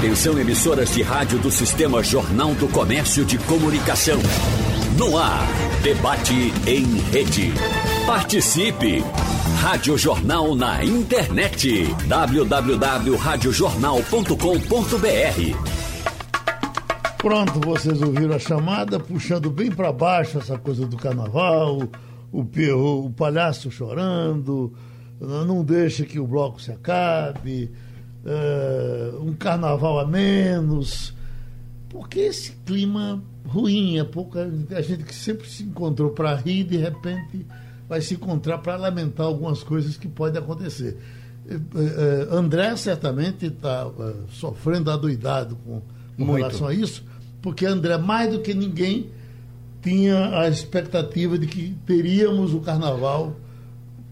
Atenção emissoras de rádio do Sistema Jornal do Comércio de Comunicação. No ar, debate em rede. Participe! Rádio Jornal na internet. www.radiojornal.com.br Pronto, vocês ouviram a chamada, puxando bem para baixo essa coisa do carnaval, o, perro, o palhaço chorando, não deixa que o bloco se acabe, é, um carnaval a menos. Porque esse clima ruim, é pouca a gente que sempre se encontrou para rir, de repente vai se encontrar para lamentar algumas coisas que podem acontecer. É, André certamente está sofrendo adoidado com, com relação a isso, porque André, mais do que ninguém, tinha a expectativa de que teríamos o carnaval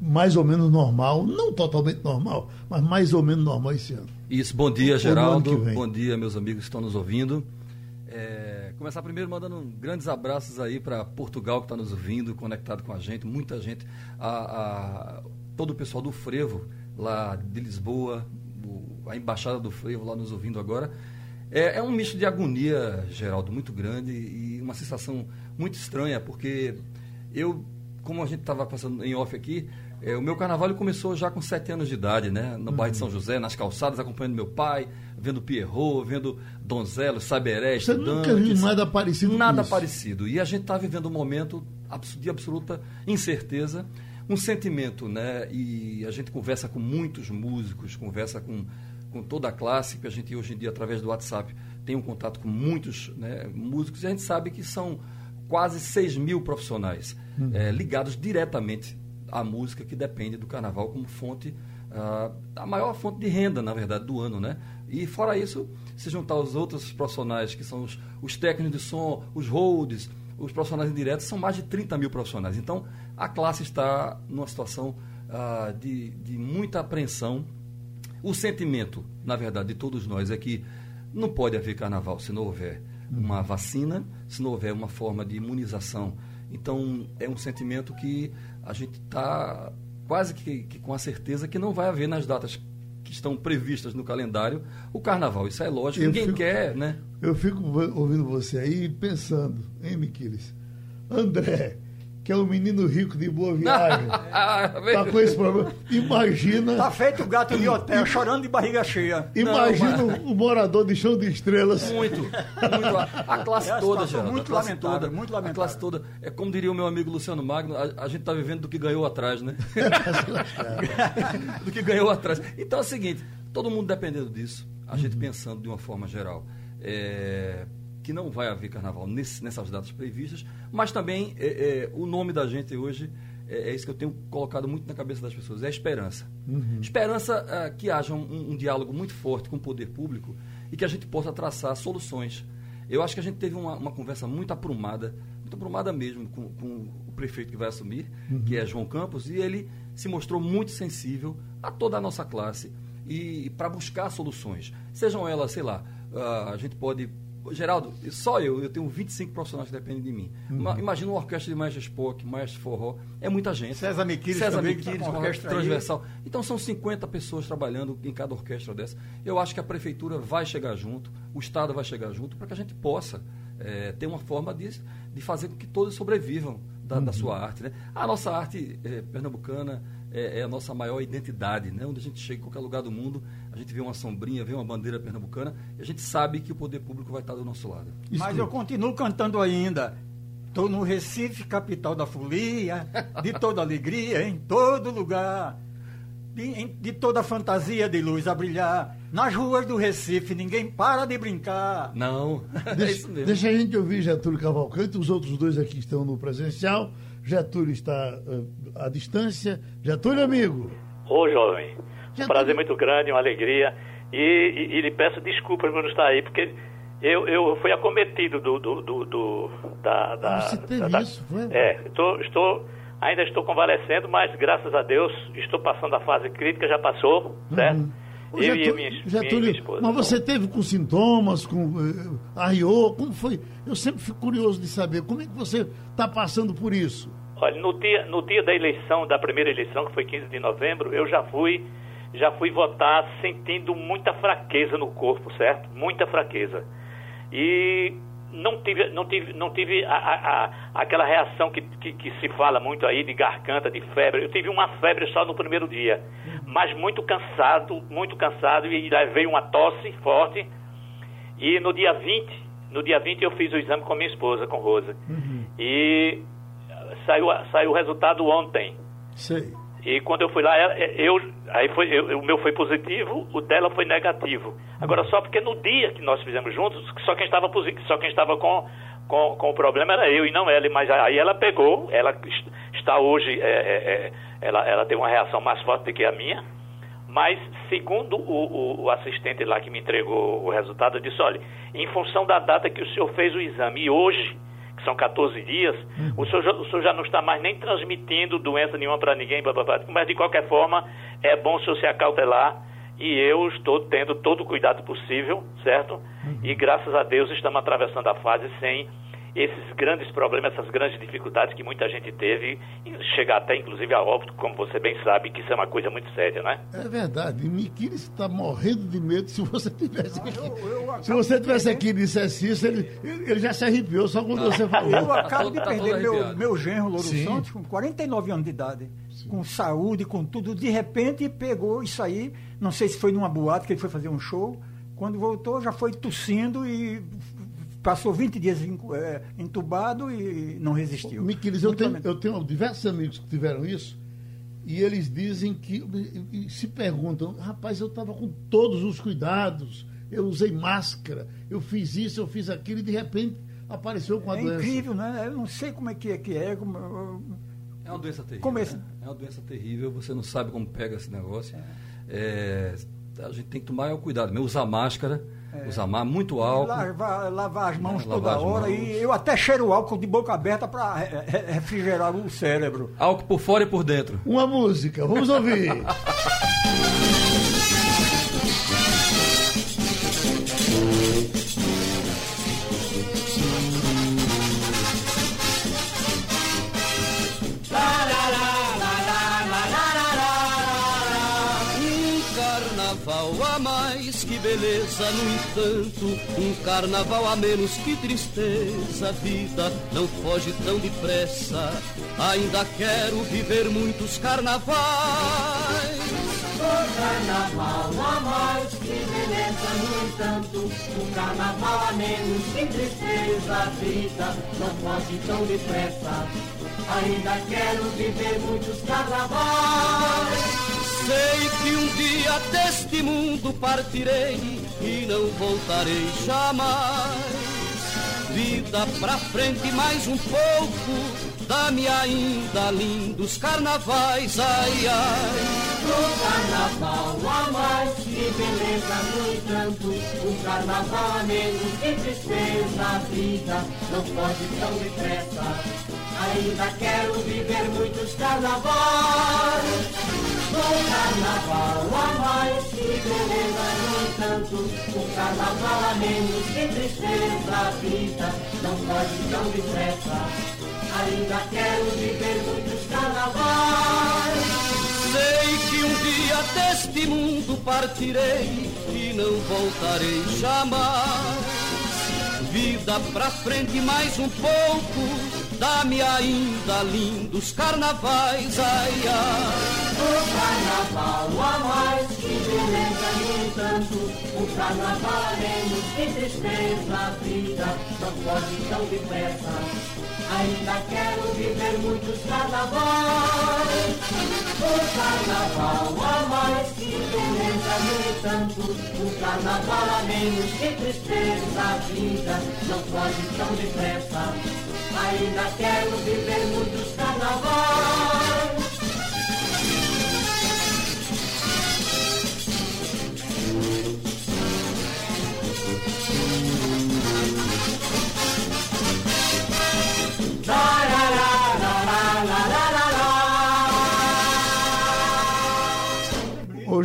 mais ou menos normal, não totalmente normal, mas mais ou menos normal esse ano. Isso, bom dia, o, Geraldo. Bom dia, meus amigos que estão nos ouvindo. É, começar primeiro mandando grandes abraços aí para Portugal que está nos ouvindo, conectado com a gente, muita gente, a, a, todo o pessoal do Frevo, lá de Lisboa, o, a embaixada do Frevo lá nos ouvindo agora. É, é, um misto de agonia, Geraldo, muito grande e uma sensação muito estranha, porque eu, como a gente estava passando em off aqui, é, o meu carnaval começou já com sete anos de idade, né? No uhum. bairro de São José, nas calçadas, acompanhando meu pai, vendo Pierrot, vendo Donzelo, Saberé, Você nunca viu nada parecido Nada parecido. E a gente está vivendo um momento de absoluta incerteza, um sentimento, né? E a gente conversa com muitos músicos, conversa com, com toda a classe, que a gente hoje em dia, através do WhatsApp, tem um contato com muitos né, músicos, e a gente sabe que são quase 6 mil profissionais uhum. é, ligados diretamente a música que depende do carnaval como fonte, uh, a maior fonte de renda, na verdade, do ano, né? E fora isso, se juntar os outros profissionais, que são os, os técnicos de som, os holds, os profissionais indiretos, são mais de 30 mil profissionais. Então, a classe está numa situação uh, de, de muita apreensão. O sentimento, na verdade, de todos nós é que não pode haver carnaval se não houver uma vacina, se não houver uma forma de imunização. Então, é um sentimento que a gente está quase que, que, com a certeza que não vai haver nas datas que estão previstas no calendário o carnaval. Isso é lógico, eu ninguém fico, quer, né? Eu fico ouvindo você aí pensando, hein, Miquiles? André, que é um menino rico de boa viagem. tá com esse problema. Imagina. Tá feito o gato de hotel, chorando de barriga cheia. Imagina Não, mas... o morador de chão de estrelas. Muito. muito. A, classe é toda, já. Muito lamentável, toda, muito lamentável. A classe toda. É como diria o meu amigo Luciano Magno, a, a gente tá vivendo do que ganhou atrás, né? do que ganhou atrás. Então é o seguinte, todo mundo dependendo disso, a gente uhum. pensando de uma forma geral. É, que não vai haver carnaval nesse, nessas datas previstas, mas também é, é, o nome da gente hoje é, é, isso que eu tenho colocado muito na cabeça das pessoas, é a esperança. Uhum. Esperança é, que haja um, um, diálogo muito forte com o poder público e que a gente possa traçar soluções. Eu acho que a gente teve uma, uma conversa muito aprumada, muito aprumada mesmo com, com o prefeito que vai assumir, uhum. que é João Campos, e ele se mostrou muito sensível a toda a nossa classe e, e para buscar soluções. Sejam elas, sei lá, uh, a gente pode Geraldo, só eu, eu tenho 25 profissionais que dependem de mim. Uhum. Imagina uma orquestra de Maestro Spock, Maestro Forró, é muita gente. César Miquiles César também, Miquiles, tá orquestra transversal. Aí. Então são 50 pessoas trabalhando em cada orquestra dessa. Eu acho que a prefeitura vai chegar junto, o Estado vai chegar junto, para que a gente possa é, ter uma forma de, de fazer com que todos sobrevivam da, uhum. da sua arte. Né? A nossa arte é, pernambucana é, é, a nossa maior identidade, né? onde a gente chega em qualquer lugar do mundo, gente vê uma sombrinha, vê uma bandeira pernambucana e a gente sabe que o poder público vai estar do nosso lado. Mas eu continuo cantando ainda. Estou no Recife, capital da folia, de toda alegria, em todo lugar. De, de toda fantasia de luz a brilhar. Nas ruas do Recife ninguém para de brincar. Não, deixa, é isso mesmo. Deixa a gente ouvir Getúlio Cavalcante, os outros dois aqui estão no presencial. Getúlio está uh, à distância. Getúlio, amigo. Ô, jovem. Um prazer muito grande, uma alegria. E, e, e lhe peço desculpas por não estar aí, porque eu, eu fui acometido do, do, do, do da, da, Você teve da, isso, foi? É, estou, estou, ainda estou convalescendo, mas graças a Deus estou passando a fase crítica, já passou, certo? Uhum. Eu Getúlio, e minha, Getúlio, minha esposa. Mas você teve com sintomas, com uh, arriou, como foi? Eu sempre fico curioso de saber como é que você está passando por isso. Olha, no dia, no dia da eleição, da primeira eleição, que foi 15 de novembro, eu já fui já fui votar sentindo muita fraqueza no corpo, certo? Muita fraqueza. E não tive, não tive, não tive a, a, a, aquela reação que, que, que, se fala muito aí de garganta, de febre. Eu tive uma febre só no primeiro dia, mas muito cansado, muito cansado, e aí veio uma tosse forte. E no dia 20, no dia 20 eu fiz o exame com minha esposa, com Rosa. Uhum. E saiu, saiu o resultado ontem. Sei. E quando eu fui lá, eu, aí foi, eu, o meu foi positivo, o dela foi negativo. Agora, só porque no dia que nós fizemos juntos, só quem estava, só quem estava com, com, com o problema era eu e não ela. Mas aí ela pegou, ela está hoje, é, é, é, ela, ela tem uma reação mais forte do que a minha. Mas, segundo o, o, o, assistente lá que me entregou o resultado, eu disse: olha, em função da data que o senhor fez o exame e hoje que são 14 dias, uhum. o, senhor, o senhor já não está mais nem transmitindo doença nenhuma para ninguém, blá, blá, blá. mas de qualquer forma é bom o senhor se acautelar e eu estou tendo todo o cuidado possível, certo? Uhum. E graças a Deus estamos atravessando a fase sem esses grandes problemas, essas grandes dificuldades que muita gente teve, chegar até inclusive a óbito, como você bem sabe, que isso é uma coisa muito séria, né? É verdade. Miquiri está morrendo de medo se você tivesse aqui. Eu, eu se você tivesse aqui e dissesse isso, ele, ele já se arrepiou só quando você falou. Eu acabo de tá perder meu, meu genro, Louro Sim. Santos, com 49 anos de idade, Sim. com saúde, com tudo. De repente pegou isso aí, não sei se foi numa boate que ele foi fazer um show. Quando voltou, já foi tossindo e passou 20 dias é, entubado e não resistiu. Miquiles, eu tenho, eu tenho diversos amigos que tiveram isso e eles dizem que se perguntam, rapaz, eu estava com todos os cuidados, eu usei máscara, eu fiz isso, eu fiz aquilo e de repente apareceu com a é doença. É incrível, né? Eu não sei como é que é que é. Como, é uma doença terrível. Como é, né? é uma doença terrível, você não sabe como pega esse negócio. É. É, a gente tem que tomar cuidado, mesmo usar máscara é. Usar muito álcool. Lavar, lavar as mãos é, toda hora. Mãos. E eu até cheiro álcool de boca aberta para refrigerar o cérebro. Álcool por fora e por dentro. Uma música, vamos ouvir. no entanto, um carnaval a menos que tristeza. A vida não foge tão depressa, ainda quero viver muitos carnavais. O carnaval a mais que beleza, no entanto, um carnaval a menos que tristeza. A vida não foge tão depressa, ainda quero viver muitos carnavais. Sei que um dia deste mundo partirei e não voltarei jamais. Vida pra frente mais um pouco, dá-me ainda lindos carnavais, ai ai. Um carnaval a mais, que beleza no entanto, um carnaval a menos, que tristeza a vida, não pode tão depressa. Ainda quero viver muitos carnavais. Um carnaval a mais, que beleza no entanto Um carnaval a menos, que tristeza a vida Não pode tão depressa Ainda quero viver muitos carnavais Sei que um dia deste mundo partirei E não voltarei jamais Vida pra frente mais um pouco Dá-me ainda lindos carnavais, ai ai. O carnaval a mais, que beleza no entanto. O carnaval menos, que tristeza a vida. Não pode tão depressa. Ainda quero viver muitos carnavais. O carnaval a mais, que beleza no entanto. O carnaval a menos, que tristeza a vida. Não pode tão depressa. Ainda quero viver muitos carnavais.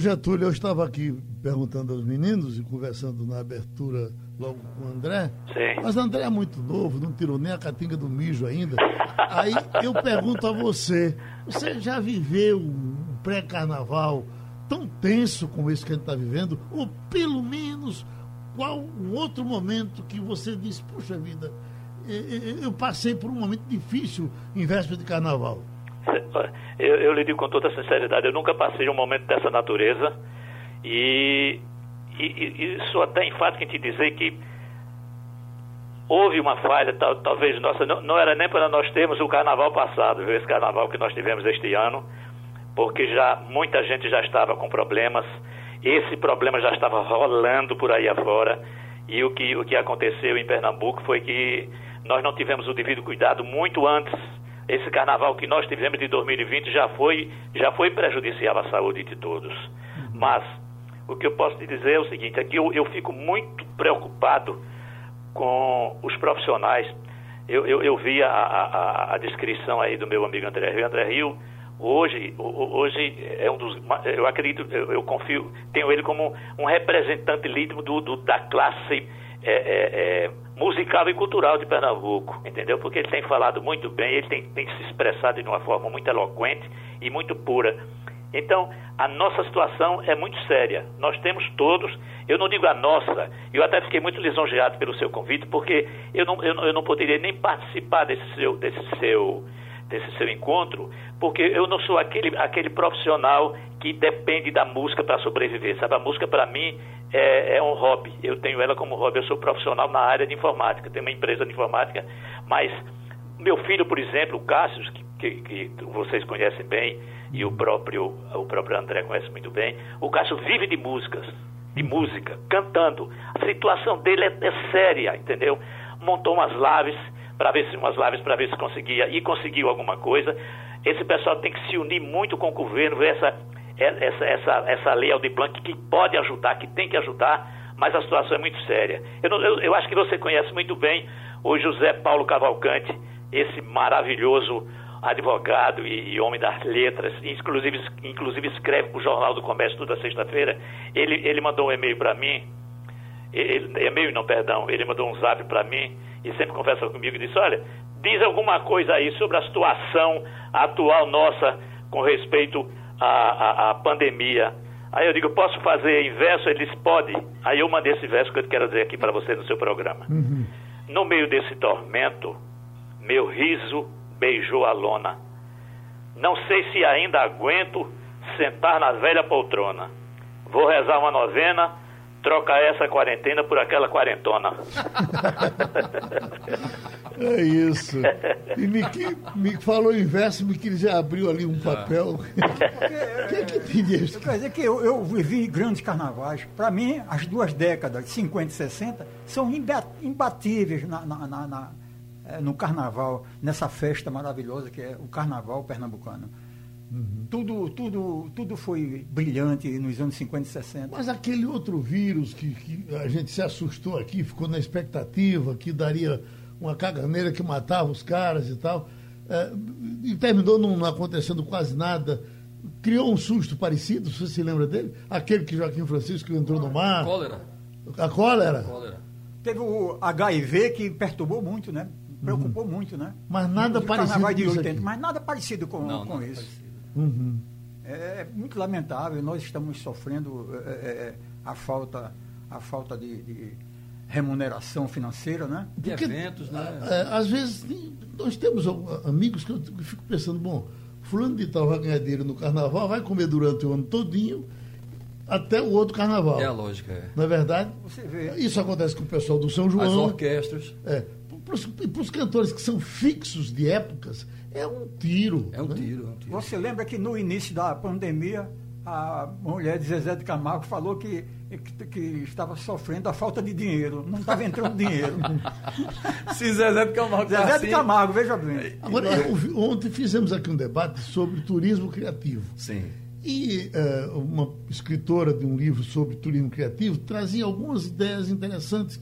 Getúlio, eu estava aqui perguntando aos meninos e conversando na abertura logo com o André. Sim. Mas André é muito novo, não tirou nem a catinga do mijo ainda. Aí eu pergunto a você, você já viveu um pré-carnaval tão tenso como esse que a gente está vivendo, ou pelo menos qual um outro momento que você disse, puxa vida, eu passei por um momento difícil em véspera de carnaval? Eu, eu lhe digo com toda sinceridade, eu nunca passei um momento dessa natureza. E, e, e isso até enfático em te dizer que houve uma falha, tal, talvez nossa, não, não, era nem para nós termos o carnaval passado, viu, esse carnaval que nós tivemos este ano, porque já muita gente já estava com problemas, esse problema já estava rolando por aí afora, e o que, o que aconteceu em Pernambuco foi que nós não tivemos o devido cuidado muito antes. Esse carnaval que nós tivemos de 2020 já foi, já foi prejudicial à saúde de todos. Mas o que eu posso te dizer é o seguinte, é eu, eu fico muito preocupado com os profissionais. Eu, eu, eu vi a, a, a, descrição aí do meu amigo André Rio. André Rio, hoje, hoje é um dos. Eu acredito, eu, eu confio, tenho ele como um representante líder do, do, da classe é, é, é, musical e cultural de Pernambuco, entendeu? Porque ele tem falado muito bem, ele tem, tem se expressado de uma forma muito eloquente e muito pura. Então, a nossa situação é muito séria. Nós temos todos, eu não digo a nossa, eu até fiquei muito lisonjeado pelo seu convite, porque eu não, eu, eu não poderia nem participar desse seu, desse seu, desse seu encontro, porque eu não sou aquele, aquele profissional que depende da música para sobreviver, sabe? A música, para mim, é, é, um hobby. Eu tenho ela como hobby. Eu sou profissional na área de informática, tenho uma empresa de informática, mas meu filho, por exemplo, o Cássio, que, que, que vocês conhecem bem, e o próprio, o próprio André conhece muito bem, o Cássio vive de músicas, de música, cantando. A situação dele é, é séria, entendeu? Montou umas lives para ver se umas lives para ver se conseguia e conseguiu alguma coisa. Esse pessoal tem que se unir muito com o governo, ver essa essa essa essa lei Aldir Blanc que pode ajudar, que tem que ajudar, mas a situação é muito séria. Eu, eu, eu acho que você conhece muito bem o José Paulo Cavalcante, esse maravilhoso advogado e, e, homem das letras, inclusive, inclusive escreve para o Jornal do Comércio toda sexta-feira, ele, ele mandou um e-mail para mim, ele, e-mail não, perdão, ele mandou um zap para mim e sempre conversa comigo e disse, olha, diz alguma coisa aí sobre a situação atual nossa com respeito à, à, à pandemia. Aí eu digo, posso fazer inverso? Ele disse, pode. Aí eu mandei esse verso que eu quero dizer aqui para você no seu programa. Uhum. No meio desse tormento, meu riso beijou a lona. Não sei se ainda aguento sentar na velha poltrona. Vou rezar uma novena, trocar essa quarentena por aquela quarentona. É isso. E me, me falou em verso, me que já abriu ali um papel. O que é que tem isso? Quer dizer que eu, eu vivi grandes carnavais. Para mim, as duas décadas, 50 e 60, são imbatíveis na, na, na, na é, no carnaval, nessa festa maravilhosa que é o carnaval pernambucano. Uhum. Tudo, tudo, tudo foi brilhante nos anos 50 e 60. Mas aquele outro vírus que, que a gente se assustou aqui, ficou na expectativa que daria uma caganeira que matava os caras e tal, é, e terminou não acontecendo quase nada. Criou um susto parecido, você se lembra dele? Aquele que Joaquim Francisco entrou no mar. A cólera. A cólera? A cólera. Teve o HIV que perturbou muito, né? preocupou uhum. muito, né? Mas nada no, parecido com de 80, Mas nada parecido com, não, com isso. Uhum. É, é, muito lamentável, nós estamos sofrendo é, é, é, a falta, a falta de, de remuneração financeira, né? De Porque, eventos, né? É, às vezes, nós temos amigos que eu fico pensando, bom, fulano de tal vai ganhar dinheiro no carnaval, vai comer durante o ano todinho, até o outro carnaval. É a lógica, é. Não é verdade? Isso acontece com o pessoal do São João. As orquestras. É para os cantores que são fixos de épocas, é um tiro. É um, né? tiro, é um tiro. Você lembra que no início da pandemia, a mulher de Zezé de Camargo falou que, que, que estava sofrendo a falta de dinheiro. Não estava entrando dinheiro. Se Zezé de Camargo. Zezé tá de assim... Camargo, veja bem. Agora, eu, ontem fizemos aqui um debate sobre turismo criativo. Sim. E uh, uma escritora de um livro sobre turismo criativo trazia algumas ideias interessantes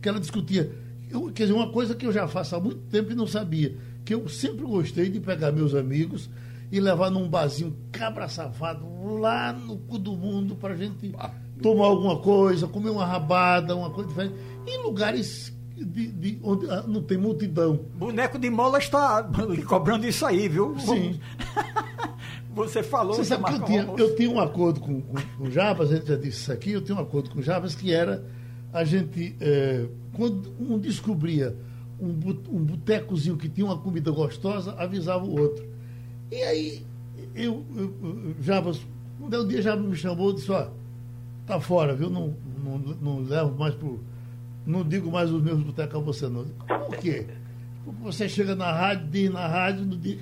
que ela discutia eu, quer dizer, uma coisa que eu já faço há muito tempo e não sabia, que eu sempre gostei de pegar meus amigos e levar num barzinho cabra safado lá no cu do mundo para a gente ah. tomar alguma coisa, comer uma rabada, uma coisa diferente, em lugares de, de, onde ah, não tem multidão. Boneco de mola está cobrando isso aí, viu? Sim. Você falou Você sabe que eu tinha, eu tinha um acordo com, com, com o Jabas, a gente já disse isso aqui, eu tinha um acordo com o Jabas que era a gente, eh, quando um descobria um, um botecozinho que tinha uma comida gostosa, avisava o outro. E aí, eu, eu, eu- Jabas, um dia- dia Jabas me chamou e disse, ó, tá fora, viu? Não, não, não levo mais pro. Não digo mais os meus botecos a você, não. Por quê? Porque você chega na rádio, diz na rádio, no dia,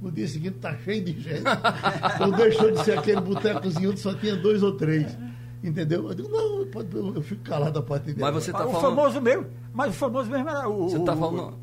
no dia seguinte tá cheio de gente. Então deixou de ser aquele botecozinho onde só tinha dois ou três. Entendeu? Eu digo, não, pode- eu, eu fico calado a partir dele. Mas você Ah, tá o falando. famoso mesmo, mas o famoso mesmo era o. Você o, tá falando-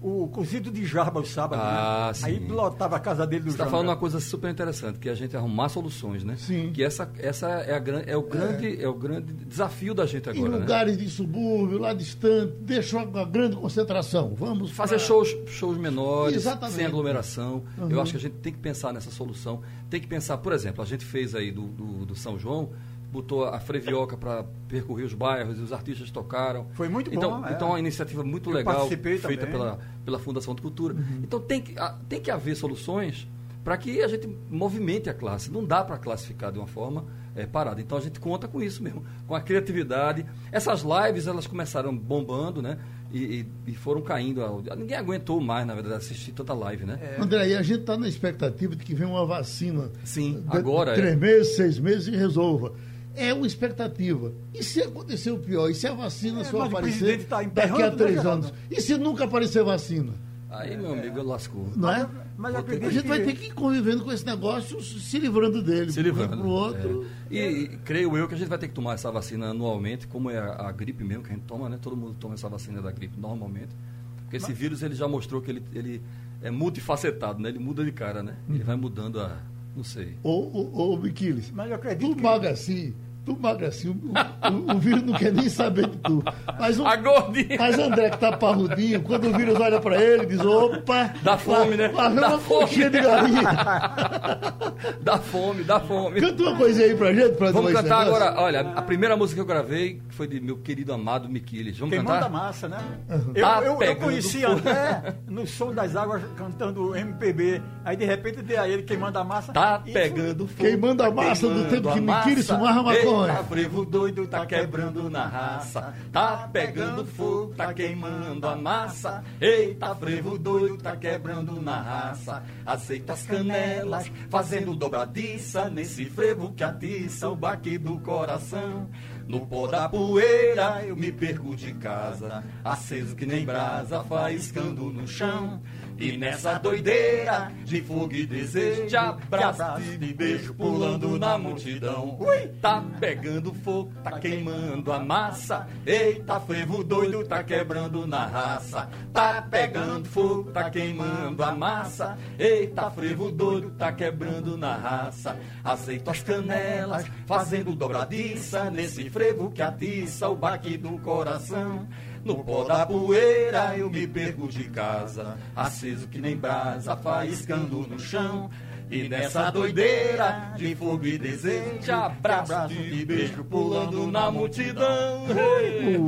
O, o cozido de jarba o sábado. Ah, né? Aí sim. lotava a casa dele do Você está falando uma coisa super interessante, que é a gente arrumar soluções, né? Sim. Que essa, essa é, a, é, o grande, é. o grande desafio da gente Em agora, né? lugares de subúrbio, lá distante, deixou uma grande concentração. Vamos Fazer pra- shows, shows menores, Exatamente. sem aglomeração. Uhum. Eu acho que a gente tem que pensar nessa solução. Tem que pensar, por exemplo, a gente fez aí do, do, do São João, botou a Frevioca para percorrer os bairros e os artistas tocaram. Foi muito bom, Então, é. então é uma iniciativa muito Eu legal feita também. pela, pela Fundação de Cultura. Uhum. Então tem que, tem que haver soluções para que a gente movimente a classe. Não dá para classificar de uma forma eh, parada. Então a gente conta com isso mesmo, com a criatividade. Essas lives elas começaram bombando, né? E, e- e foram caindo. Ninguém aguentou mais, na verdade, assistir tanta live, né? André, e a gente está na expectativa de que venha uma vacina. Sim, de- agora Três é. meses, seis meses e resolva. É uma expectativa. E se acontecer o pior? E se a vacina É, só o aparecer tá daqui a emperrando, três anos? E se nunca aparecer vacina? Aí, meu amigo, lascou. Não é? Mas A gente que... vai ter que ir convivendo com esse negócio, se livrando dele. Se livrando. Para o outro. é. E, e creio eu que a gente vai ter que tomar essa vacina anualmente, como é a, a gripe mesmo que a gente toma, né? Todo mundo toma essa vacina da gripe normalmente. Porque esse vírus ele já mostrou que ele, ele é multifacetado, né? Ele muda de cara, né? Ele vai mudando a. Não sei. Ô, ô, ô Miquiles, Mas eu acredito tu que- maga assim, tu maga assim, o, o- o vírus não quer nem saber de tu. Mas o, A gordinha! Mas André, que tá parrudinho, quando o vírus olha pra ele, diz: opa, Dá fome, lá- né? Lá Dá uma fome. coxinha de galinha. Dá fome, dá fome. Canta uma coisa aí pra gente, pra Vamos cantar negócio. agora. Olha, a primeira música que eu gravei foi de meu querido amado Miquiles. Vamos Queimando a cantar? massa, né? Uhum. Eu, Tá eu, eu conheci fogo. André no som das águas cantando MPB. Aí de repente dei a ele queimando a massa. Tá pegando fogo. Queimando a massa do tempo que Miquiles fumava maconha. Eita, frevo doido, tá quebrando na raça. Tá pegando fogo, tá queimando a massa. Eita, frevo doido, tá quebrando na raça. Aceita as canelas, fazendo dobradiça. Nesse frevo que atiça o baque do coração. No pó da poeira eu me perco de casa, aceso que nem brasa, faiscando no chão. E nessa doideira de fogo e desejo, de abraço e de beijo pulando na multidão. Ui, tá pegando fogo, tá queimando a massa. Eita, frevo doido, tá quebrando na raça. Tá pegando fogo, tá queimando a massa. Eita, frevo doido, tá quebrando na raça. Aceito as canelas, fazendo dobradiça nesse frevo que atiça o baque do coração. No pó da poeira eu me perco de casa, aceso que nem brasa, faiscando no chão. E nessa doideira de fogo e desejo, de abraço e beijo pulando na multidão.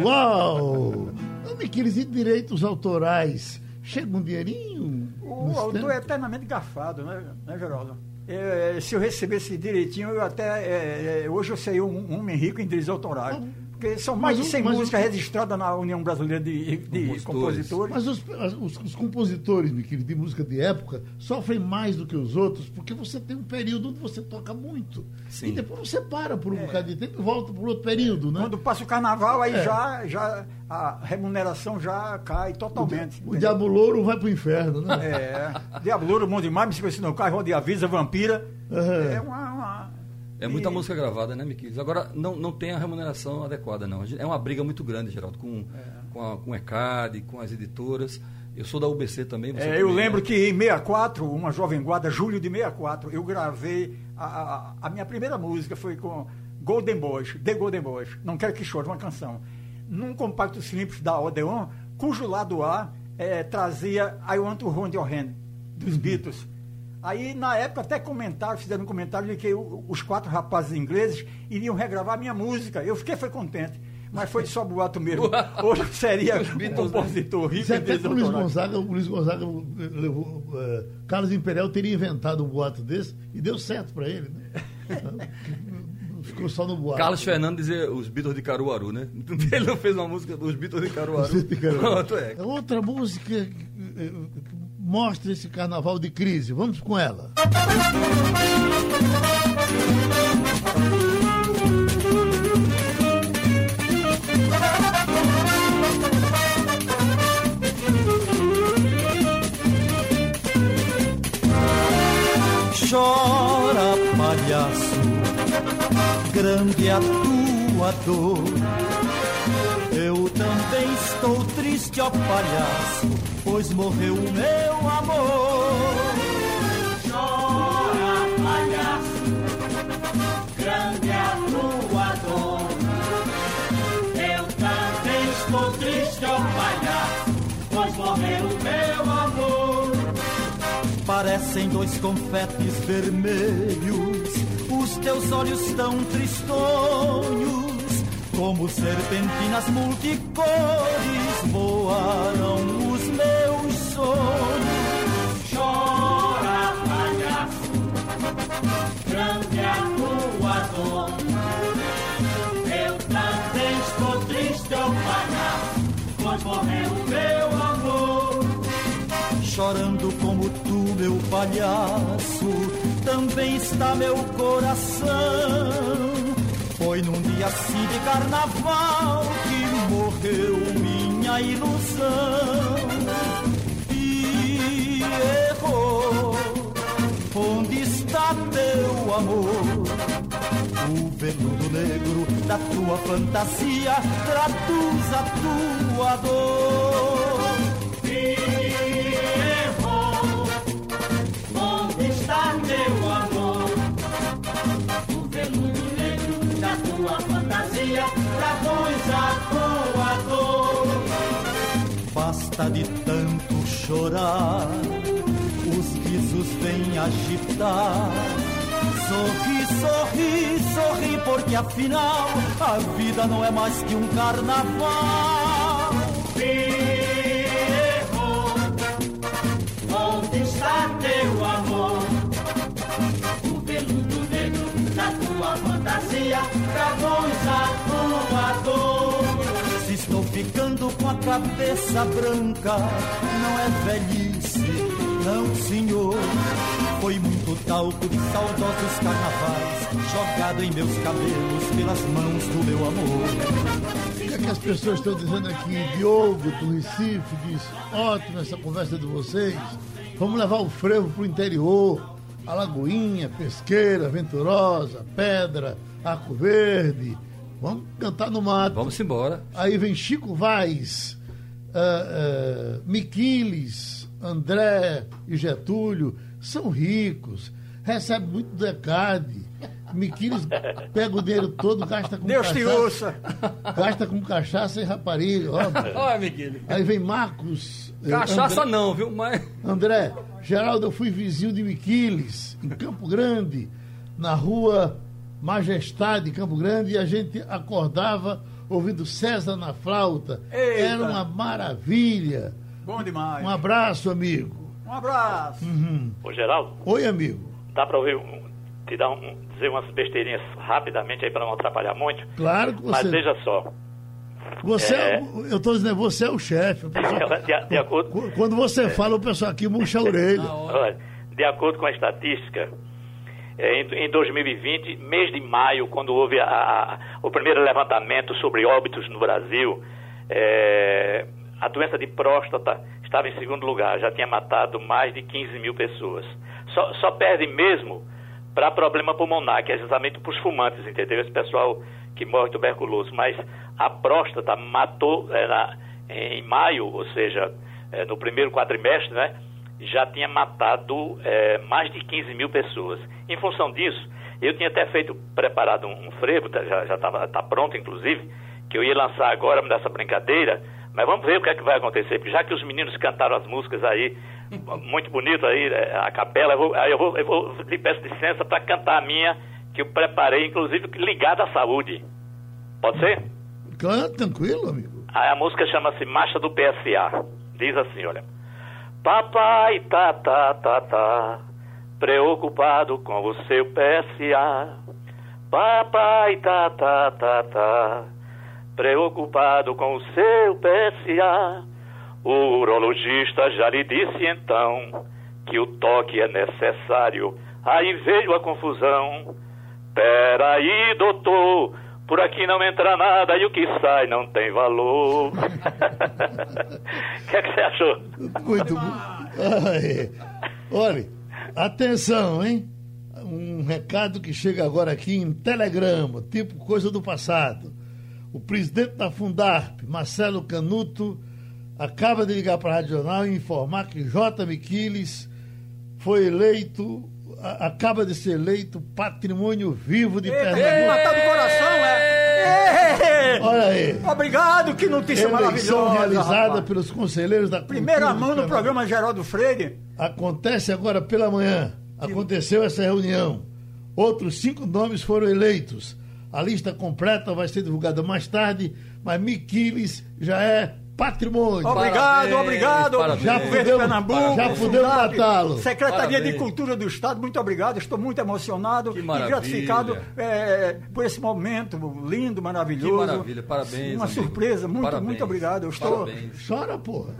Uau! Miquiles, e direitos autorais? Chega um dinheirinho? O autor é eternamente gafado, né, né Geraldo? É, se eu recebesse direitinho, eu até. é, é, hoje eu seria um, um homem rico em direitos autorais. Porque são mais Mas de o- 100 mas o- músicas registradas na União Brasileira de, de Compositores. Compositores. Mas os, os- os compositores, Miquiles, de música de época, sofrem mais do que os outros, porque você tem um período onde você toca muito. Sim. E depois você para por um bocado de tempo e volta por outro período, né? Quando passa o carnaval, aí É. já, já a remuneração já cai totalmente. O Diabo Louro vai pro inferno, né? É. Diabo Louro, Mundo de Mar, Me Esqueci no Carro, Onde Avisa, Vampira. É uma. É muita e- música gravada, né, Miquis? Agora, não, não tem a remuneração adequada, não. É uma briga muito grande, Geraldo, com, com, a, com o ECAD, com as editoras. Eu sou da UBC também. É, eu também, lembro né? que em 64, uma jovem guarda, julho de 64, eu gravei a, a, a minha primeira música foi com Golden Boys, The Golden Boys, Não Quero Que Chore, uma canção. Num compacto simples da Odeon, cujo lado A eh, trazia I Want to Hold Your Hand, dos Beatles. Aí, na época, até comentaram, fizeram um comentário de que os quatro rapazes ingleses iriam regravar a minha música. Eu fiquei foi contente. Mas foi só boato mesmo. Hoje seria um compositor rico até que o Luiz. Gonzaga, o Luiz Gonzaga levou. eh, Carlos Imperial teria inventado um boato desse e deu certo para ele, né? Ficou só no boato. Carlos Fernandes dizia os Beatles de Caruaru, né? Ele não fez uma música dos Beatles de Caruaru. Pronto, é. É Outra música eh, mostra esse carnaval de crise. Vamos com ela. Chora, palhaço, grande a tua dor. Eu também estou triste, ó palhaço, pois morreu o meu amor. Chora, palhaço, grande a tua dor. Eu também estou triste, ó palhaço, pois morreu o meu amor. Parecem dois confetes vermelhos, os teus olhos tão tristonhos, como serpentinas multicores, voaram Chora, palhaço, grande a tua dor. Eu também estou triste, ó palhaço, pois morreu o meu amor. Chorando como tu, meu palhaço, também está meu coração. Foi num dia assim de carnaval que morreu minha ilusão. Onde está teu amor? O veludo negro da tua fantasia traduz a tua dor. Onde está meu amor? O veludo negro da tua fantasia traduz a tua dor. Basta de tanto chorar, os risos vêm agitar. Sorri, sorri, sorri, porque afinal a vida não é mais que um carnaval. Errou. Onde está teu amor? O veludo negro da tua fantasia traduz a tua dor. Se estou ficando com a cabeça branca, não é velhice, não senhor. Foi muito talco de saudosos carnavais, jogado em meus cabelos pelas mãos do meu amor. O que, é que as pessoas estão dizendo aqui? Diogo do Recife diz: ótima essa conversa de vocês. Vamos levar o frevo pro interior. Alagoinha, Pesqueira, Venturosa, Pedra, Arco Verde. Vamos cantar no mato. Vamos embora. Aí vem Chico Vaz, ah, ah, Miquiles, André e Getúlio, são ricos, recebem muito decade. Miquiles pega o dinheiro todo, gasta com Deus te cachaça. ouça. Gasta com cachaça e rapariga. ó. Olha, Miguel. Aí vem Marcos. eh, Cachaça André, não, viu? Mas. André, Geraldo, eu fui vizinho de Miquiles, em Campo Grande, na rua Majestade, em Campo Grande, e a gente acordava ouvindo César na flauta. Eita. Era uma maravilha. Bom demais. Um abraço, amigo. Um abraço. Ô, Geraldo, Oi, amigo. dá pra ouvir, te dar um, dizer umas besteirinhas rapidamente aí pra não atrapalhar muito? Claro que Mas você. veja só, Você é. É. o- eu estou dizendo, você é o chefe. De, de acordo, Qu- Quando você fala, o pessoal aqui murcha a orelha. Olha, de acordo com a estatística, é, em, em 2020, mês de maio, quando houve a- a- o primeiro levantamento sobre óbitos no Brasil, é, a doença de próstata estava em segundo lugar, já tinha matado mais de 15 mil pessoas. Só, só perde mesmo para problema pulmonar, que é exatamente para os fumantes, entendeu? Esse pessoal que morre tuberculoso. Mas a próstata matou é, na- em maio, ou seja, é, no primeiro quadrimestre, né? já tinha matado é, mais de 15 mil pessoas. Em função disso, eu tinha até feito, preparado um, um frevo, tá- já estava tá pronto, inclusive, que eu ia lançar agora nessa brincadeira, mas vamos ver o que é que vai acontecer, porque já que os meninos cantaram as músicas aí, muito bonito aí, é, a capela, eu vou, aí eu vou, eu vou lhe peço licença para cantar a minha, que eu preparei, inclusive ligada à saúde. Pode ser? Canta tranquilo, amigo. A, a música chama-se Marcha do PSA. Diz assim, olha. Papai tá, tá, tá, tá, preocupado com o seu PSA. Papai tá, tá, tá, tá, preocupado com o seu PSA. O urologista já lhe disse então que o toque é necessário. Aí veio a confusão. Peraí, doutor, por aqui não entra nada e o que sai não tem valor. O que, é que você achou? Muito bom. Olha, atenção, hein? Um recado que chega agora aqui em telegrama, tipo coisa do passado. O presidente da Fundarp, Marcelo Canuto, acaba de ligar para a Rádio Jornal e informar que J. Miquiles foi eleito, a- acaba de ser eleito patrimônio vivo de Pernambuco. matar do coração, é? Olha aí. Obrigado, que notícia Eleição maravilhosa. realizada rapaz. pelos conselheiros da Primeira Cultura mão no programa Geraldo Freire. Acontece agora pela manhã. Aconteceu essa reunião. Outros cinco nomes foram eleitos. A lista completa vai ser divulgada mais tarde, mas Miquiles já é patrimônio. Obrigado, Parabéns, obrigado. parabéns. Já podemos- Pernambuco, já Fundap, matá-lo. Secretaria Parabéns. de Cultura do Estado, muito obrigado. Estou muito emocionado e gratificado é, por esse momento lindo, maravilhoso. Que maravilha, parabéns, Uma amigo. surpresa, muito, Parabéns. muito obrigado. Eu estou. Parabéns. Chora, porra.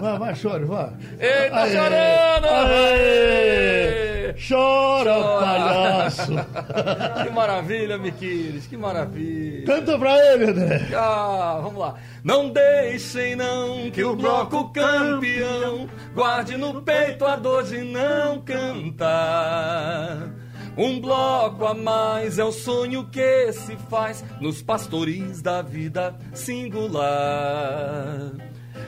Vai, vai, chore, vai. Eita, Aê, chorando! aê. Chora, Chora. palhaço. Que maravilha, Miquiles, que maravilha. Canta pra ele, André. Ah, vamos lá. Não deixem não que o bloco campeão guarde no peito a dor de não cantar. Um bloco a mais é o sonho que se faz nos pastoris da vida singular.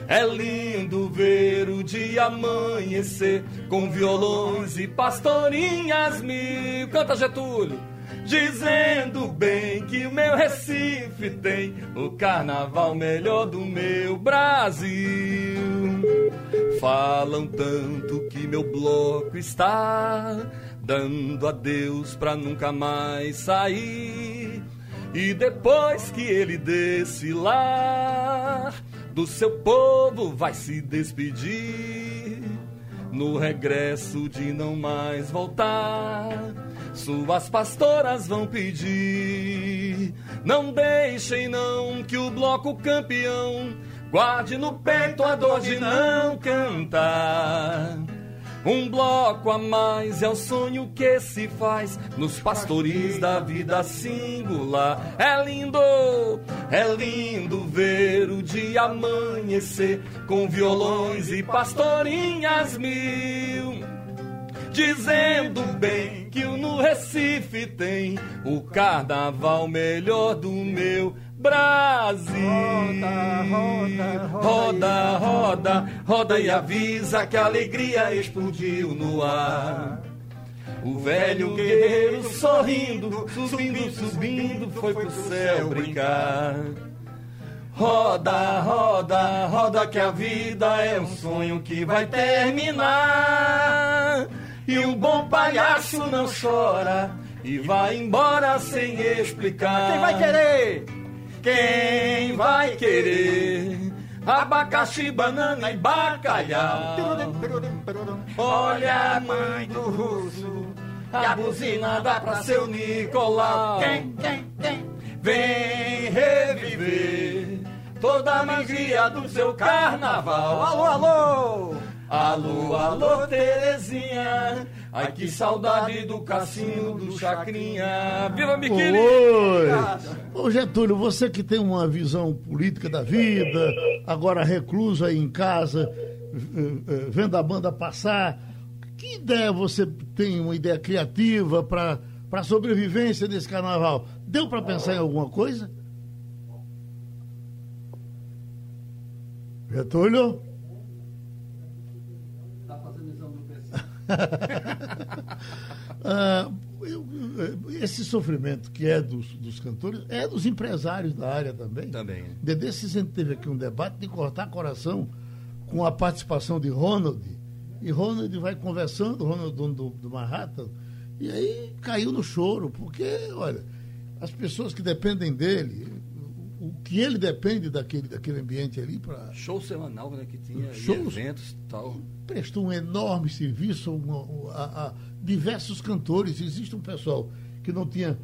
É lindo ver o dia amanhecer com violões e pastorinhas mil. Canta Getúlio! Dizendo bem que o meu Recife tem o carnaval melhor do meu Brasil. Falam tanto que meu bloco está dando adeus pra nunca mais sair. E depois que ele desse lá, do seu povo vai se despedir. No regresso de não mais voltar, suas pastoras vão pedir. Não deixem não que o bloco campeão guarde no peito a dor de não cantar. Um bloco a mais é o sonho que se faz nos pastoris da vida singular. É lindo, é lindo ver o dia amanhecer com violões e pastorinhas mil. Dizendo bem que o no Recife tem o carnaval melhor do meu Brasil. Roda, roda, roda, roda, roda e avisa que a alegria explodiu no ar. O velho guerreiro sorrindo, subindo, subindo, foi pro céu brincar. Roda, roda, roda que a vida é um sonho que vai terminar. E o bom palhaço não chora e vai embora sem explicar. Quem vai querer? Quem vai querer? Abacaxi, banana e bacalhau. Olha a mãe do russo, a buzina dá pra seu Nicolau. Quem, quem, quem? Vem reviver toda a alegria do seu carnaval. Alô, alô! Alô, alô, Terezinha. Ai, que saudade do cassino do Chacrinha. Viva Miquili! Oi! Ô Getúlio, você que tem uma visão política da vida, agora recluso aí em casa, vendo a banda passar, que ideia você tem, uma ideia criativa para a sobrevivência desse carnaval? Deu para pensar em alguma coisa? Getúlio? Ah, eu- esse sofrimento que é dos, dos cantores é dos empresários da área também. Também. Dedê se teve aqui um debate de cortar coração com a participação de Ronald. E Ronald vai conversando, Ronald dono do, do Manhattan, e aí caiu no choro, porque, olha, as pessoas que dependem dele, que ele depende daquele, daquele ambiente ali para. Show semanal, né? Que tinha Shows. eventos e tal. Prestou um enorme serviço uma- a, a diversos cantores. Existe um pessoal que não tinha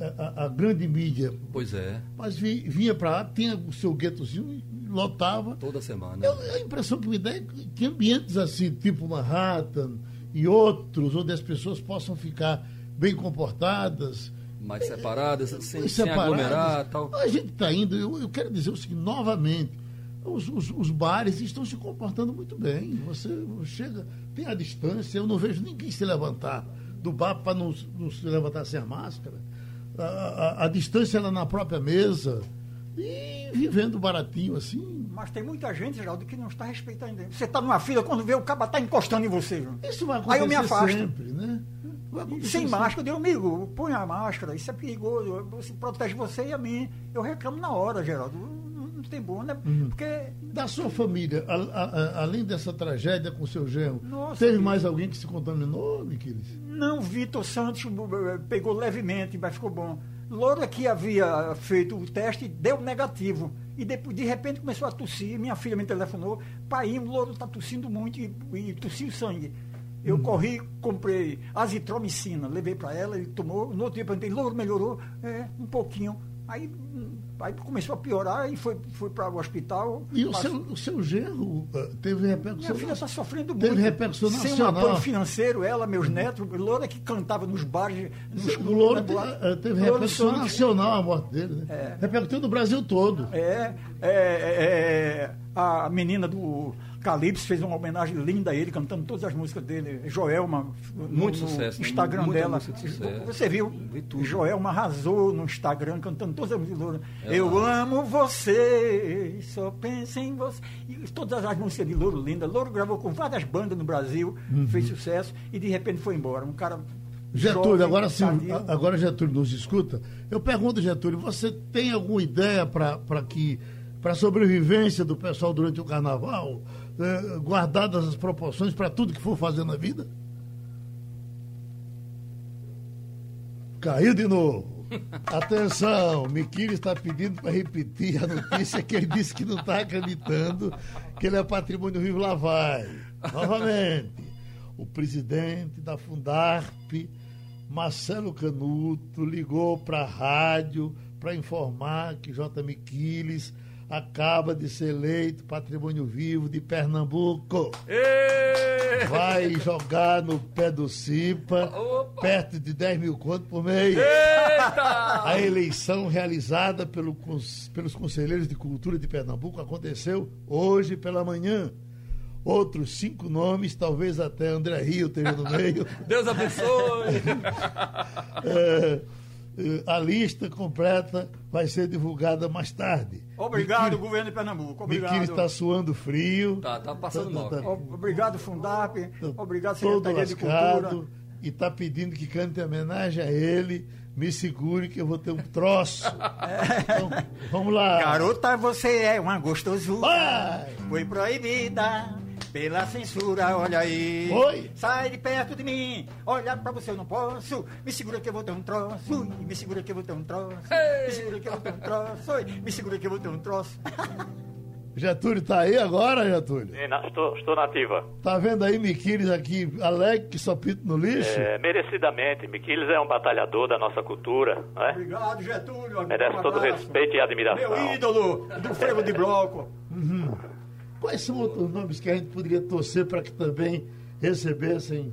a, a- a grande mídia, Pois é, mas vi- vinha para lá, tinha o seu guetozinho e lotava. toda semana. Eu, a impressão que me dá é que ambientes assim, tipo Manhattan e outros, onde as pessoas possam ficar bem comportadas, Mais separadas, sem, mais sem separadas. aglomerar e tal. A gente está indo, eu, eu quero dizer o seguinte, novamente, os, os- os bares estão se comportando muito bem. Você chega, tem a distância, eu não vejo ninguém se levantar do bar para não, não se levantar sem a máscara. A, a- a distância ela na própria mesa e vivendo baratinho assim. Mas tem muita gente, Geraldo, que não está respeitando. Você está numa fila, quando vê o cabo está encostando em você. viu? Isso vai Aí acontecer eu me afasto. sempre, né? Sem máscara, eu digo, amigo, põe a máscara, isso é perigoso, você protege você e a mim. Eu reclamo na hora, Geraldo. Não, tem bom, né? Uhum. Porque Da sua família, a- a- a- além dessa tragédia com seu genro, Nossa, teve que- mais alguém que se contaminou, Miquiles? não, Vitor Santos eh, pegou levemente, mas ficou bom. Loura que havia feito o teste deu negativo. E depois, de repente começou a tossir. Minha filha me telefonou. Pai, o Louro está tossindo muito e, e tossiu sangue. Eu corri, comprei azitromicina, levei para ela, ele tomou. No outro dia perguntei, Louro melhorou? É, um pouquinho. Aí, aí começou a piorar e foi, foi para o hospital. E o seu, o seu genro eh, teve repercussão? minha filha está sofrendo Teve muito. repercussão Sem um nacional. apoio financeiro, ela, meus netos, Loura que cantava nos bares, nos O boate. eh, teve Louro repercussão Santos. nacional a morte dele, né? É. Repercutiu no Brasil todo. É, é, é, é, a menina do Calypso fez uma homenagem linda a ele, cantando todas as músicas dele. Joelma, no, Muito no sucesso, né? Instagram Muita dela. de sucesso. Você viu? Vi tudo. Joelma arrasou no Instagram, cantando todas as músicas. Ela- Eu amo você, só penso em você. E todas as músicas de Louro linda. Louro gravou com várias bandas no Brasil, Uhum. fez sucesso e de repente foi embora. Um cara. Getúlio, jovem, agora sim, agora Getúlio nos escuta. Eu pergunto, Getúlio, você tem alguma ideia para que para a sobrevivência do pessoal durante o carnaval, eh, guardadas as proporções para tudo que for fazer na vida? Caiu de novo. Atenção, Miquili está pedindo para repetir a notícia que ele disse que não está acreditando que ele é patrimônio vivo. Lá vai. Novamente, o presidente da Fundarp, Marcelo Canuto, ligou para a rádio para informar que J. Miquiles acaba de ser eleito patrimônio vivo de Pernambuco Ê! vai jogar no pé do Cipa, Opa! perto de 10 mil contos por mês. Eita! A eleição realizada pelo pelos conselheiros de cultura de Pernambuco aconteceu hoje pela manhã. Outros cinco nomes, talvez até André Rio esteja no meio. Deus abençoe! É, a lista completa vai ser divulgada mais tarde. Obrigado, governo de Pernambuco. Obrigado. Miquiri está suando frio. Tá, tá passando mal. Obrigado, Fundap. Obrigado, todo Secretaria de lascado Cultura. e está pedindo que cante em homenagem a ele. Me segure que eu vou ter um troço. Então, vamos lá. Garota, você é uma gostosura. Vai! Foi proibida pela censura, olha aí. Oi! Sai de perto de mim. Olhar pra você eu não posso. Me segura que eu vou ter um troço. Ui, Me segura que eu vou ter um troço. Me segura que eu vou ter um troço. Oi, Me segura que eu vou ter um troço. Getúlio está aí agora, Getúlio? Sim, na- Estou, estou nativa. Tá vendo aí Miquiles aqui, alegre que só pito no lixo? É, merecidamente. Miquiles é um batalhador da nossa cultura. Não é? Obrigado, Getúlio. Merece Um todo respeito e admiração. Meu ídolo do frevo de bloco. Quais são outros nomes que a gente poderia torcer para que também recebessem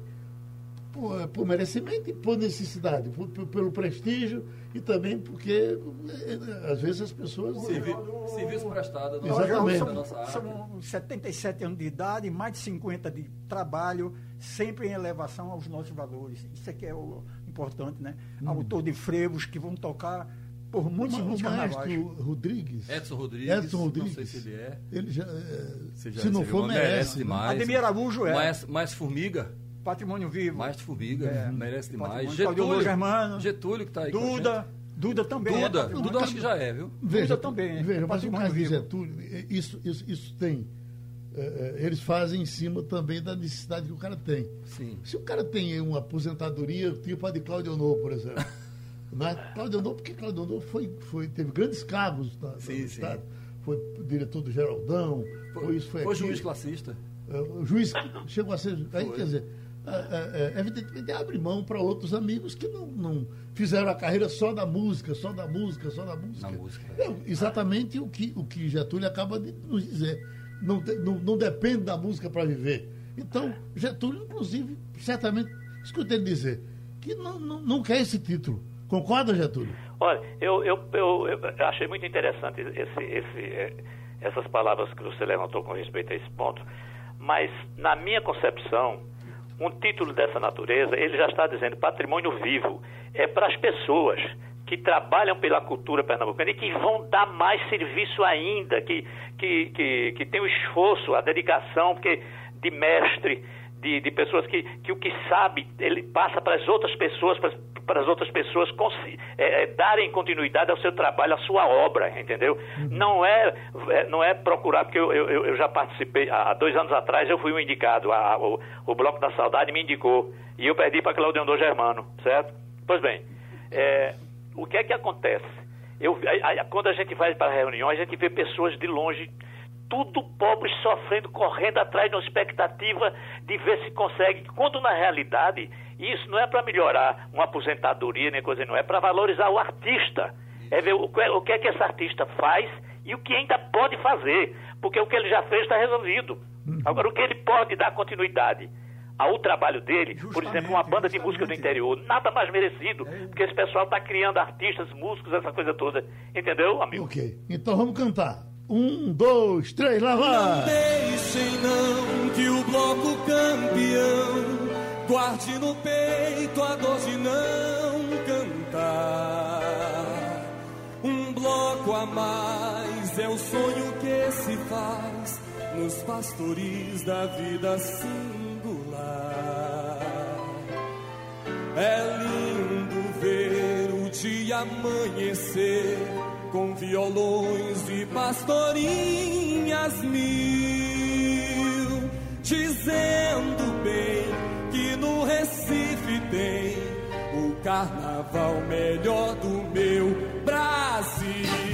por, por merecimento e por necessidade, por- por- pelo prestígio e também porque eh, às vezes as pessoas. Servi- Serviço prestado na Exatamente. nossa arte. São 77 anos de idade, mais de 50 de trabalho, sempre em elevação aos nossos valores. Isso é que é o importante, né? Autor de frevos que vão tocar por muitos e O maestro Rodrigues. Edson Rodrigues. Edson Rodrigues. Não sei se ele é. Ele já, Se, já se não for, merece. né? demais. Ademir Araújo é Mais, mais Formiga. patrimônio vivo. Mais Formiga. É. Merece demais. Claudio Germano. Getúlio que está aí. Duda, Duda também. é Duda. patrimônio. Duda acho que já é, viu? Veja, Duda também, veja é mas o patrimônio caso de vivo. Getúlio, eh, isso, isso, isso tem. eles fazem em cima também da necessidade que o cara tem. Sim. Se o cara tem uma aposentadoria, tipo a de Claudio Honor, por exemplo, Não é? Cláudio Andor, porque Cláudio Andor foi, foi, teve grandes cargos na, Sim, no sim. Estado. Foi diretor do Geraldão, foi, isso, foi, Foi juiz classista. É, O juiz chegou a ser. Aí, Foi. quer dizer, é, é, é, evidentemente abre mão para outros amigos que não, não fizeram a carreira só da música, só da música, só da música. Música. É exatamente o que, o que Getúlio acaba de nos dizer. Não, não, não depende da música para viver. Então, Getúlio, inclusive, certamente, escutei ele dizer que não, não, não quer esse título. Concorda, Getúlio? Olha, eu, eu, eu, eu achei muito interessante esse, esse, eh, essas palavras que você levantou com respeito a esse ponto, mas na minha concepção, um título dessa natureza, ele já está dizendo patrimônio vivo, é para as pessoas que trabalham pela cultura pernambucana e que vão dar mais serviço ainda, que, que, que, que tem o esforço, a dedicação porque de mestre, de, de pessoas que, que o que sabe, ele passa para as outras pessoas, para, as- para as outras pessoas é, é, darem continuidade ao seu trabalho, à sua obra, entendeu? Não é, é, não é procurar, porque eu, eu, eu já participei, há dois anos atrás eu fui um indicado, a- o, o Bloco da Saudade me indicou, e eu perdi para Claudio Andor Germano, certo? Pois bem, é, o que é que acontece? Eu, a- a- quando a gente vai para reuniões, a gente vê pessoas de longe, tudo pobres, sofrendo, correndo atrás de uma expectativa de ver se consegue. Quando na realidade, isso não é para melhorar uma aposentadoria, nem coisa, não é para valorizar o artista. É ver o que, é- o que é que esse artista faz e o que ainda pode fazer. Porque o que ele já fez está resolvido. Agora, o que ele pode dar continuidade ao trabalho dele, por Justamente, exemplo, uma banda de música do justamente. interior, nada mais merecido, porque esse pessoal está criando artistas, músicos, essa coisa toda. Entendeu, amigo? Ok. Então vamos cantar. Um, dois, três, lá vai! Deixem não que o bloco campeão guarde no peito a dor de não cantar. Um bloco a mais é o sonho que se faz nos pastores da vida singular. É lindo ver o dia amanhecer com violões e pastorinhas mil, dizendo bem que no Recife tem o carnaval melhor do meu Brasil.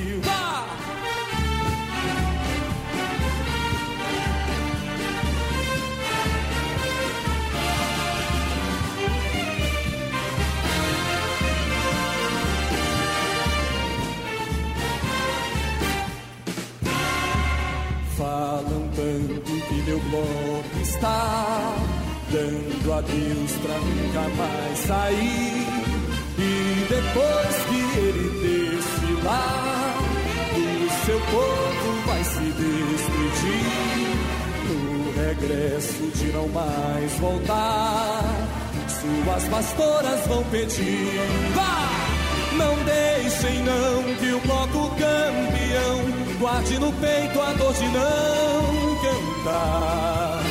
Bloco está dando adeus pra nunca mais sair. E depois que ele desfilar, o seu povo vai se despedir. No regresso de não mais voltar, suas pastoras vão pedir. Vá! Não deixem não que o bloco campeão guarde no peito a dor de não cantar.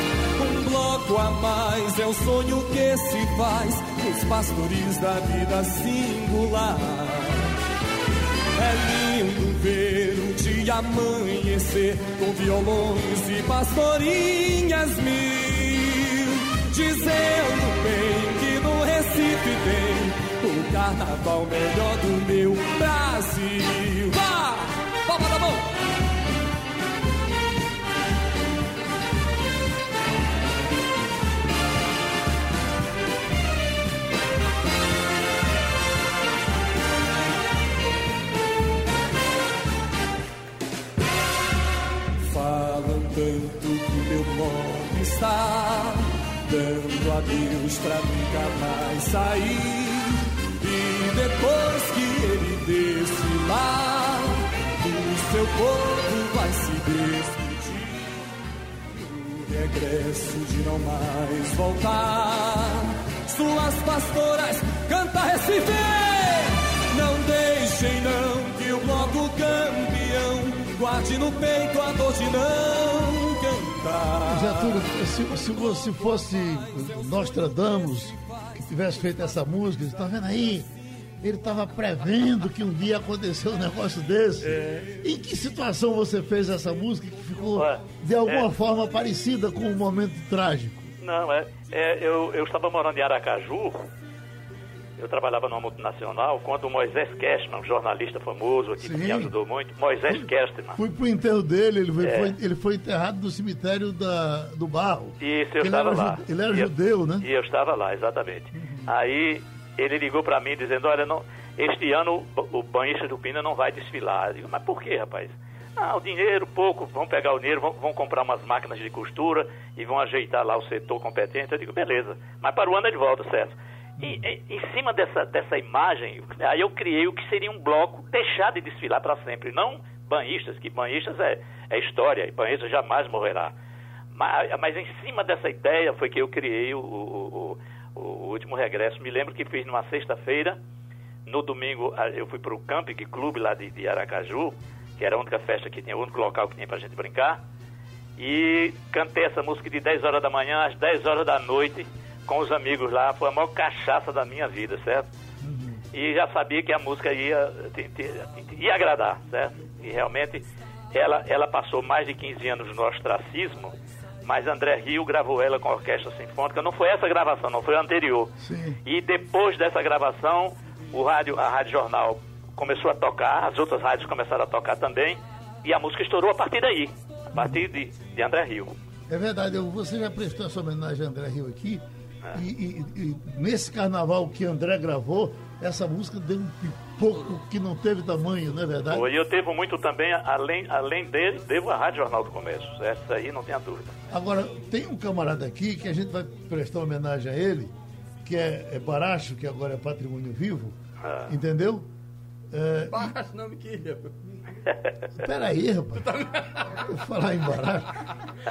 Um bloco a mais é o sonho que se faz nos pastores da vida singular. É lindo ver o dia amanhecer com violões e pastorinhas mil, dizendo bem que no Recife tem o carnaval melhor do meu Brasil. Vá! Palma da mão! Está dando adeus pra nunca mais sair. E depois que ele desfilar, o seu povo vai se despedir. No regresso de não mais voltar, suas pastoras canta Recife. Não deixem não que o bloco campeão guarde no peito a dor de não. Getúlio, se, se você fosse Nostradamus, que tivesse feito essa música, você tá vendo aí? Ele estava prevendo que um dia aconteceu um negócio desse. Em que situação você fez essa música que ficou de alguma é. forma parecida com um momento trágico? Não, é. é, eu, eu estava morando em Aracaju. Eu trabalhava numa multinacional, quando o Moisés Kerstman, um jornalista famoso aqui que me ajudou muito, Moisés Kerstman. Fui pro enterro dele, ele foi, É. foi- ele foi enterrado no cemitério da, do Barro. Isso, eu ele estava era, lá. ele era eu- judeu, né? E eu estava lá, exatamente. Aí ele ligou para mim dizendo, olha, não, este ano o, o banhista do Pina não vai desfilar. Eu digo, mas por quê, rapaz? Ah, o dinheiro, pouco, vão pegar o dinheiro, vão, vão comprar umas máquinas de costura e vão ajeitar lá o setor competente. Eu digo, beleza, mas para o ano ele volta, certo? E, em- em cima dessa, dessa imagem, aí eu criei o que seria um bloco deixar de desfilar para sempre, não banhistas, que banhistas é, é história, e banhistas jamais morrerá. Mas, mas em cima dessa ideia foi que eu criei o, o, o- o último regresso. Me lembro que fiz numa sexta-feira, no domingo eu fui para o Camping Clube lá de, de Aracaju, que era a única festa que tinha, o único local que tinha para gente brincar, e cantei essa música de 10 horas da manhã às 10 horas da noite com os amigos lá. Foi a maior cachaça da minha vida, certo? E já sabia que a música ia, ia agradar, certo? E realmente ela, ela passou mais de 15 anos no ostracismo, mas André Rio gravou ela com a orquestra sinfônica. Não foi essa gravação, não foi a anterior. Sim. E depois dessa gravação, o rádio, a Rádio Jornal começou a tocar, as outras rádios começaram a tocar também, e a música estourou a partir daí, a partir de, de André Rio. É verdade, você já prestou essa homenagem a André Rio aqui. E, e- e nesse carnaval que André gravou, essa música deu um pipoco que não teve tamanho, não é verdade? E eu devo muito também, além, além dele, devo a Rádio Jornal do Comércio. Essa aí não tenha dúvida. Agora, tem um camarada aqui que a gente vai prestar homenagem a ele, que é, é Baracho, que agora é patrimônio vivo, Ah. entendeu? É, Baracho não me queria. peraí, rapaz. Vou falar em Baracho.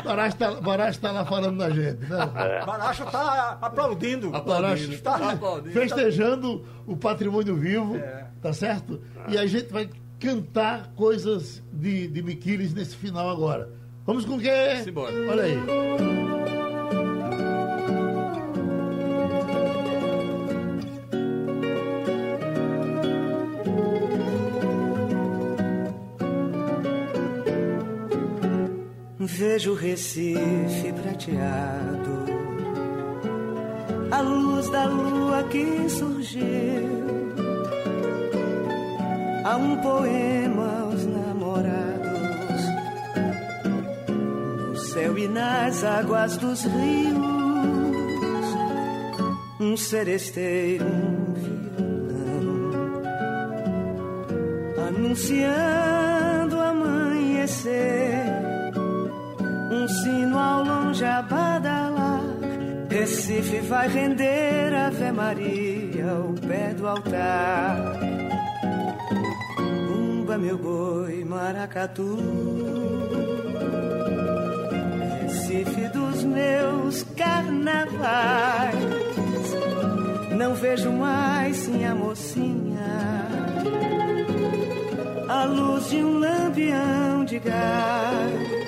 Baracho tá, Baracho tá lá falando da gente, né? É. Baracho está aplaudindo. Baracho Aplaudindo. Tá aplaudindo. festejando o patrimônio vivo, É. tá certo? E a gente vai cantar coisas de, de Miquiles nesse final agora. Vamos com o quê? Simbora. Olha aí. Vejo Recife prateado, a luz da lua que surgiu. Há um poema aos namorados, no céu e nas águas dos rios. Um seresteiro, um violão, anunciando badalar. Recife vai render Ave Maria ao pé do altar. Bumba meu boi, maracatu. Recife dos meus carnavais. Não vejo mais sim a mocinha. A luz de um lampião de gás.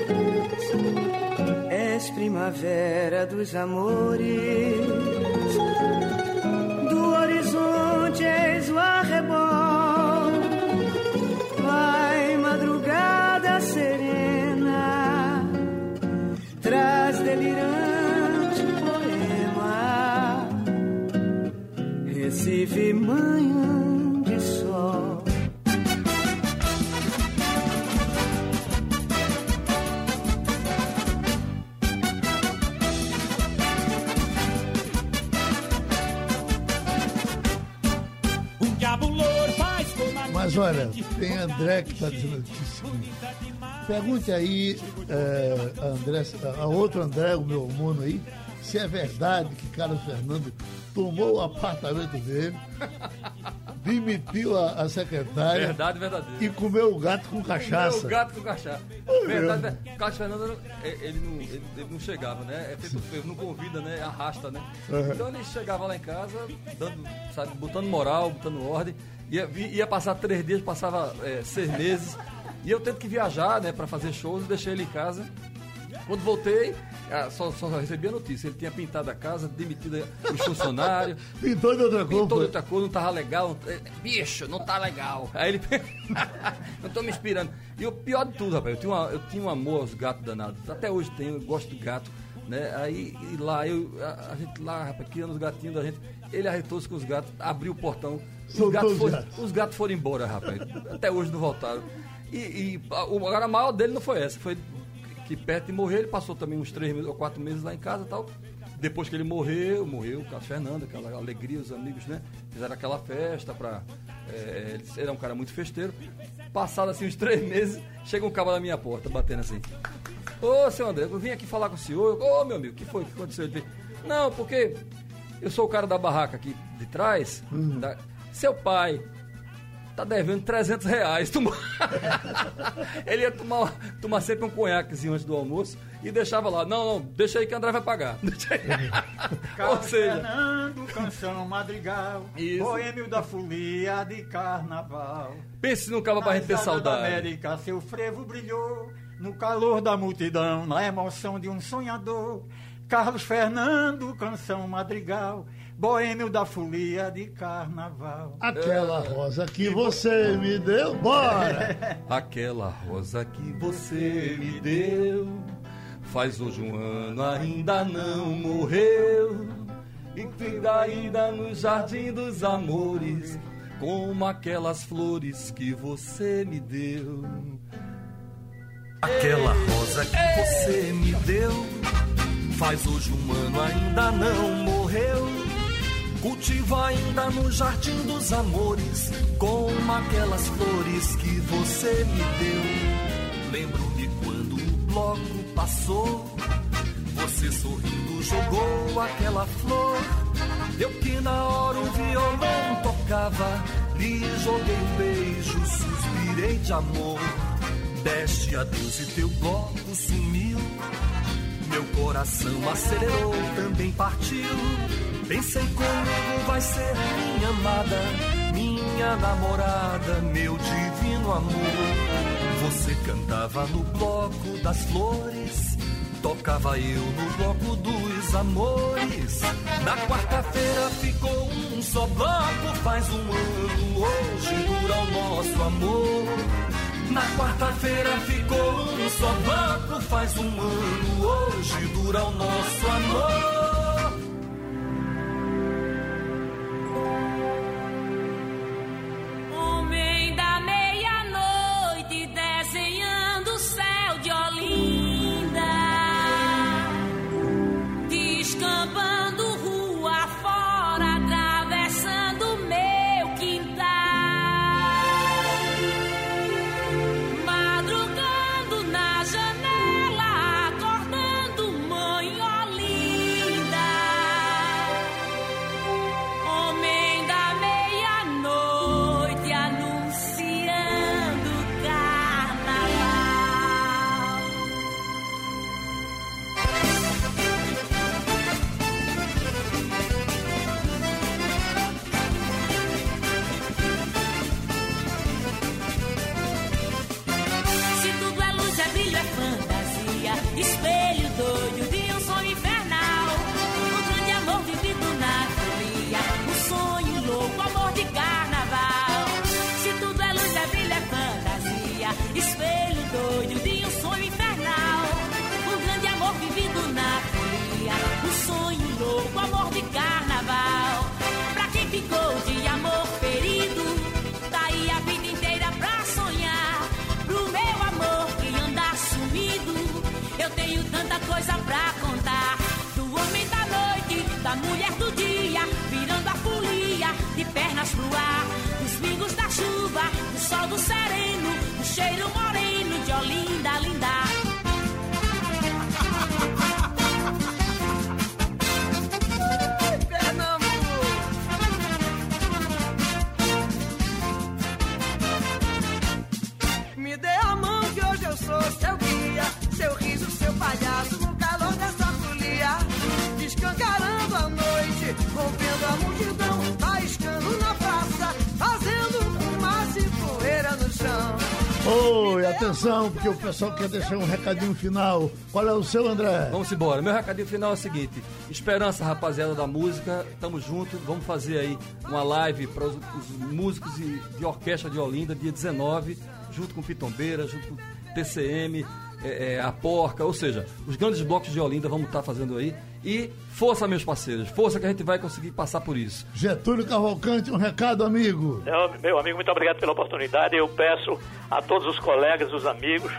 És primavera dos amores, do horizonte és o arrebol. Vai madrugada serena, traz delirante poema. Recife, manhã Mas olha, tem André que está dizendo aqui o seguinte. Pergunte aí é, a, André, a outro André, o meu mono aí, se é verdade que Carlos Fernando tomou o apartamento dele, demitiu a, a secretária Verdade verdadeira. e comeu o gato com cachaça. O gato com cachaça. Oi, Verdade, ver- Carlos Fernando, não- é, ele não, ele, ele não chegava, né? É feito não convida, né? Arrasta, né? Uhum. Então ele chegava lá em casa, dando, sabe, botando moral, botando ordem. Ia, ia passar três dias, passava é, seis meses. E eu tento que viajar, né, pra fazer shows, deixei ele em casa. Quando voltei, ah, só, só recebi a notícia. Ele tinha pintado a casa, demitido os funcionários. Pintou de outra cor. Pintou de outra cor, não tava legal. É, Bicho, não tá legal. Aí ele. não tô me inspirando. E o pior de tudo, rapaz, eu tinha, uma- eu tinha um amor aos gatos danados. Até hoje tenho, eu gosto de gato. Né? Aí lá, eu, a, a gente lá, rapaz, criando os gatinhos da gente, ele arretou-se com os gatos, abriu o portão, os gatos, os foram, os gatos foram embora, rapaz. Até hoje não voltaram. E, e o- agora a maior dele não foi essa, foi que perto de morrer, ele passou também uns três meses ou quatro meses lá em casa e tal. Depois que ele morreu, morreu o Carlos Fernando, aquela alegria, os amigos, né? Fizeram aquela festa pra. é, ele era um cara muito festeiro. Passado assim uns três meses, chega um cabo na minha porta, batendo assim. Ô, seu André, eu vim aqui falar com o senhor. Ô, meu amigo, o que foi? O que aconteceu? Ele veio, Não, porque eu sou o cara da barraca aqui de trás. da- Seu pai tá devendo 300 reais. Ele ia tomar, tomar sempre um conhaquezinho antes do almoço e deixava lá. Não, não, deixa aí que o André vai pagar. Ou Carlos seja, Fernando, canção madrigal, Isso. boêmio da folia de carnaval. pense num cabo pra gente ter saudade. América, seu frevo brilhou, no calor da multidão, na emoção de um sonhador. Carlos Fernando, canção madrigal, boêmio da folia de carnaval. Aquela rosa que você me deu, bora! Aquela rosa que você me deu. Faz hoje um ano, ainda não morreu. E ainda no jardim dos amores Como aquelas flores que você me deu. Aquela rosa que você me deu. Faz hoje um ano, ainda não morreu Cultiva ainda no jardim dos amores Como aquelas flores que você me deu. Lembro-me quando o bloco passou Você sorrindo jogou aquela flor. Eu que na hora o violão tocava Lhe joguei um beijo, suspirei de amor. Deste adeus e teu bloco sumiu. Meu coração acelerou, também partiu. Pensei comigo vai ser minha amada, minha namorada, meu divino amor. Você cantava no bloco das flores, tocava eu no bloco dos amores. Na quarta-feira ficou um só bloco, faz um ano hoje dura o nosso amor. Na quarta-feira ficou um só bloco, faz um ano hoje dura o nosso amor. Atenção, porque o pessoal quer deixar um recadinho final. Qual é o seu, André? Vamos embora. Meu recadinho final é o seguinte: esperança, rapaziada da música, tamo junto. Vamos fazer aí uma live para os, os músicos de, de orquestra de Olinda, dia 19, junto com Pitombeira, junto com TCM. é, é, a Porca, ou seja, os grandes blocos de Olinda vamos estar fazendo aí. E força, meus parceiros, força que a gente vai conseguir passar por isso. Getúlio Cavalcante, um recado, amigo. Meu, meu amigo, muito obrigado pela oportunidade. Eu peço a todos os colegas, os amigos,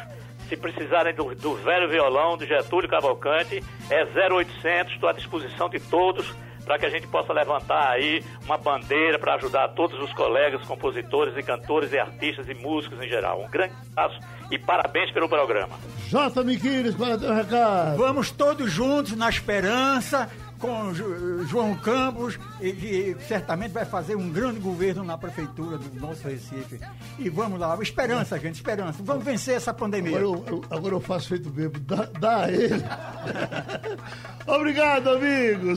se precisarem do, do velho violão do Getúlio Cavalcante, é 0800, estou à disposição de todos para que a gente possa levantar aí uma bandeira para ajudar todos os colegas, compositores e cantores e artistas e músicos em geral. Um grande abraço e parabéns pelo programa. J. Miquiles, o teu recado? Vamos todos juntos na esperança com João Campos, que certamente vai fazer um grande governo na prefeitura do nosso Recife. E vamos lá, esperança, gente, esperança. Vamos vencer essa pandemia. Agora eu, eu, agora eu faço feito bebo, dá, dá a ele. Obrigado, amigos.